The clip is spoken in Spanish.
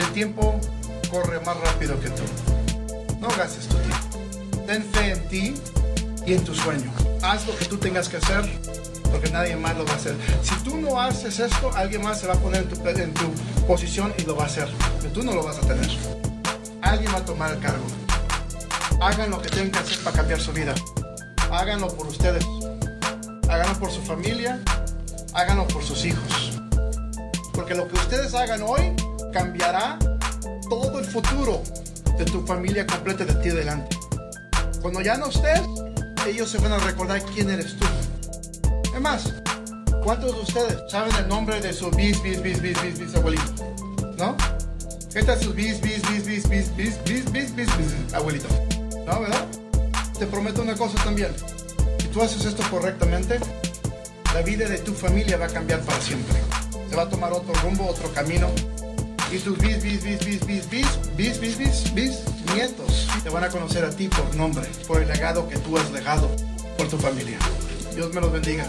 tiempo corre más rápido que tú. No gastes tu tiempo. Ten fe en ti y en tu sueño. Haz lo que tú tengas que hacer porque nadie más lo va a hacer. Si tú no haces esto, alguien más se va a poner en tu, en tu posición y lo va a hacer. Pero tú no lo vas a tener. Alguien va a tomar el cargo. Hagan lo que tengan que hacer para cambiar su vida. Háganlo por ustedes. Háganlo por su familia. Háganlo por sus hijos. Porque lo que ustedes hagan hoy cambiará todo el futuro de tu familia completa de ti adelante. Cuando ya no estés, ellos se van a recordar quién eres tú. Es más, ¿cuántos de ustedes saben el nombre de su bis, bis, bis, bis, bis, bis abuelito? ¿No? ¿Qué tal sus bis, bis, bis, bis, bis, bis, bis, bis, bis, bis, abuelito? ¿No, verdad? Te prometo una cosa también. Si tú haces esto correctamente, la vida de tu familia va a cambiar para siempre. Se va a tomar otro rumbo, otro camino. Y tus bis, bis, bis, bis, bis, bis, bis, bis, bis, bis, nietos te van a conocer a ti por nombre, por el legado que tú has dejado por tu familia. Dios me los bendiga.